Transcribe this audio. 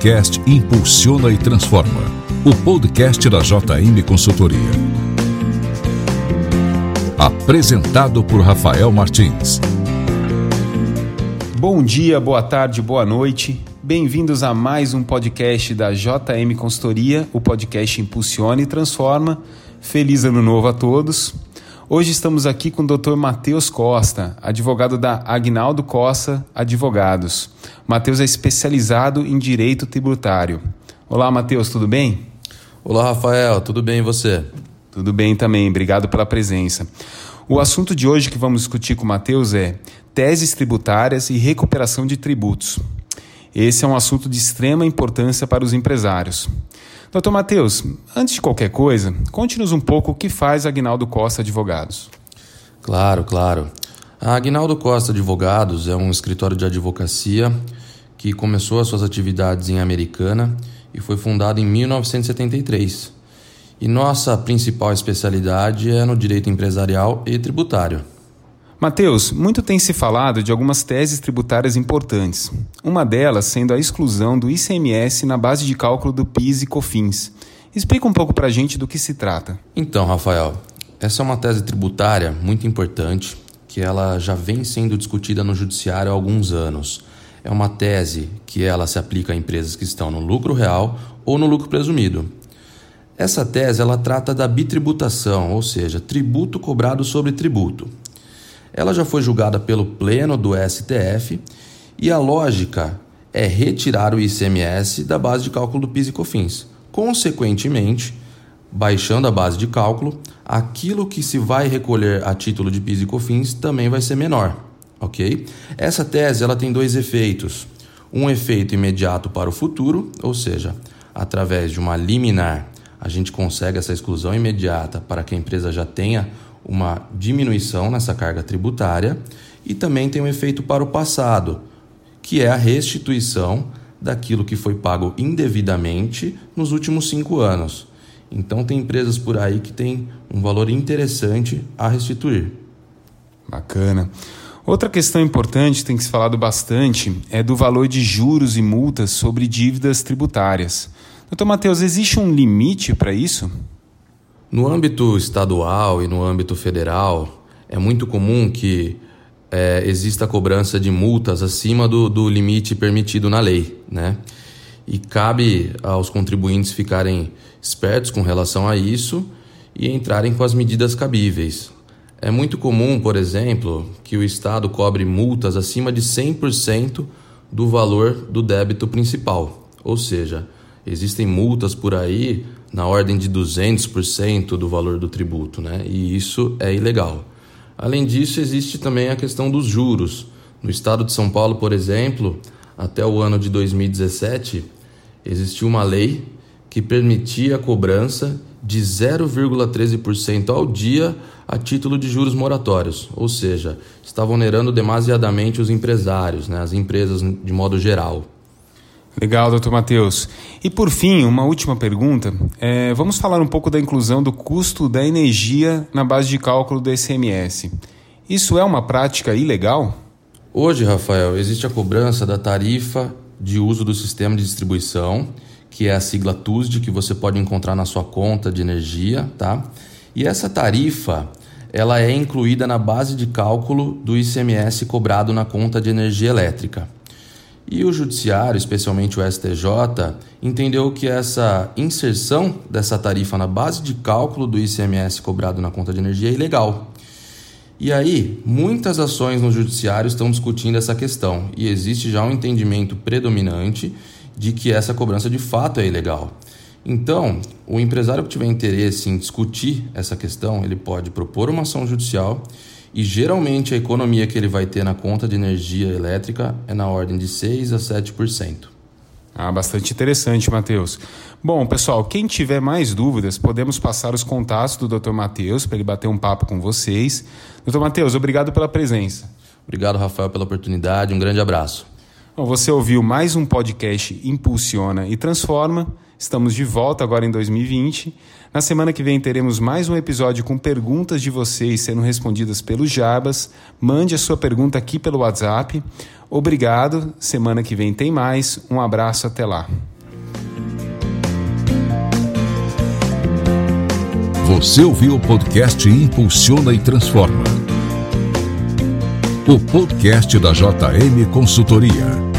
podcast Impulsiona e Transforma, o podcast da JM Consultoria. Apresentado por Rafael Martins. Bom dia, boa tarde, boa noite. Bem-vindos a mais um podcast da JM Consultoria, o podcast Impulsiona e Transforma. Feliz ano novo a todos. Hoje estamos aqui com o Dr. Matheus Costa, advogado da Agnaldo Costa Advogados. Matheus é especializado em direito tributário. Olá, Matheus, tudo bem? Olá, Rafael, tudo bem e você? Tudo bem também, obrigado pela presença. O assunto de hoje que vamos discutir com o Matheus é teses tributárias e recuperação de tributos. Esse é um assunto de extrema importância para os empresários. Doutor Matheus, antes de qualquer coisa, conte-nos um pouco o que faz Agnaldo Costa Advogados. Claro, claro. A Agnaldo Costa Advogados é um escritório de advocacia que começou as suas atividades em Americana e foi fundado em 1973. E nossa principal especialidade é no direito empresarial e tributário. Mateus, muito tem se falado de algumas teses tributárias importantes. Uma delas sendo a exclusão do ICMS na base de cálculo do PIS e COFINS. Explica um pouco para a gente do que se trata. Então, Rafael, essa é uma tese tributária muito importante que ela já vem sendo discutida no judiciário há alguns anos. É uma tese que ela se aplica a empresas que estão no lucro real ou no lucro presumido. Essa tese ela trata da bitributação, ou seja, tributo cobrado sobre tributo. Ela já foi julgada pelo Pleno do STF e a lógica é retirar o ICMS da base de cálculo do PIS e COFINS. Consequentemente, baixando a base de cálculo, aquilo que se vai recolher a título de PIS e COFINS também vai ser menor, ok? Essa tese ela tem dois efeitos. Um efeito imediato para o futuro, ou seja, através de uma liminar, a gente consegue essa exclusão imediata para que a empresa já tenha uma diminuição nessa carga tributária e também tem um efeito para o passado, que é a restituição daquilo que foi pago indevidamente nos últimos cinco anos. Então, tem empresas por aí que têm um valor interessante a restituir. Bacana. Outra questão importante, tem que se falado bastante, é do valor de juros e multas sobre dívidas tributárias. Doutor Matheus, existe um limite para isso? No âmbito estadual e no âmbito federal, é muito comum que é, exista a cobrança de multas acima do, do limite permitido na lei, né? E cabe aos contribuintes ficarem espertos com relação a isso e entrarem com as medidas cabíveis. É muito comum, por exemplo, que o Estado cobre multas acima de 100% do valor do débito principal, ou seja, existem multas por aí na ordem de 200% do valor do tributo, né? E isso é ilegal. Além disso, existe também a questão dos juros. No estado de São Paulo, por exemplo, até o ano de 2017, existiu uma lei que permitia a cobrança de 0,13% ao dia a título de juros moratórios, ou seja, estavam onerando demasiadamente os empresários, né, as empresas de modo geral. Legal, doutor Matheus. E por fim, uma última pergunta. É, vamos falar um pouco da inclusão do custo da energia na base de cálculo do ICMS. Isso é uma prática ilegal? Hoje, Rafael, existe a cobrança da tarifa de uso do sistema de distribuição, que é a sigla TUSD, que você pode encontrar na sua conta de energia, tá? E essa tarifa, ela é incluída na base de cálculo do ICMS cobrado na conta de energia elétrica. E o Judiciário, especialmente o STJ, entendeu que essa inserção dessa tarifa na base de cálculo do ICMS cobrado na conta de energia é ilegal. E aí, muitas ações no Judiciário estão discutindo essa questão e existe já um entendimento predominante de que essa cobrança de fato é ilegal. Então, o empresário que tiver interesse em discutir essa questão, ele pode propor uma ação judicial e geralmente a economia que ele vai ter na conta de energia elétrica é na ordem de 6 a 7%. Ah, bastante interessante, Matheus. Bom, pessoal, quem tiver mais dúvidas, podemos passar os contatos do Dr. Matheus para ele bater um papo com vocês. Dr. Matheus, obrigado pela presença. Obrigado, Rafael, pela oportunidade. Um grande abraço. Bom, você ouviu mais um podcast Impulsiona e Transforma. Estamos de volta agora em 2020. Na semana que vem teremos mais um episódio com perguntas de vocês sendo respondidas pelo Jabas. Mande a sua pergunta aqui pelo WhatsApp. Obrigado. Semana que vem tem mais. Um abraço, até lá. Você ouviu o podcast Impulsiona e Transforma. O podcast da JM Consultoria.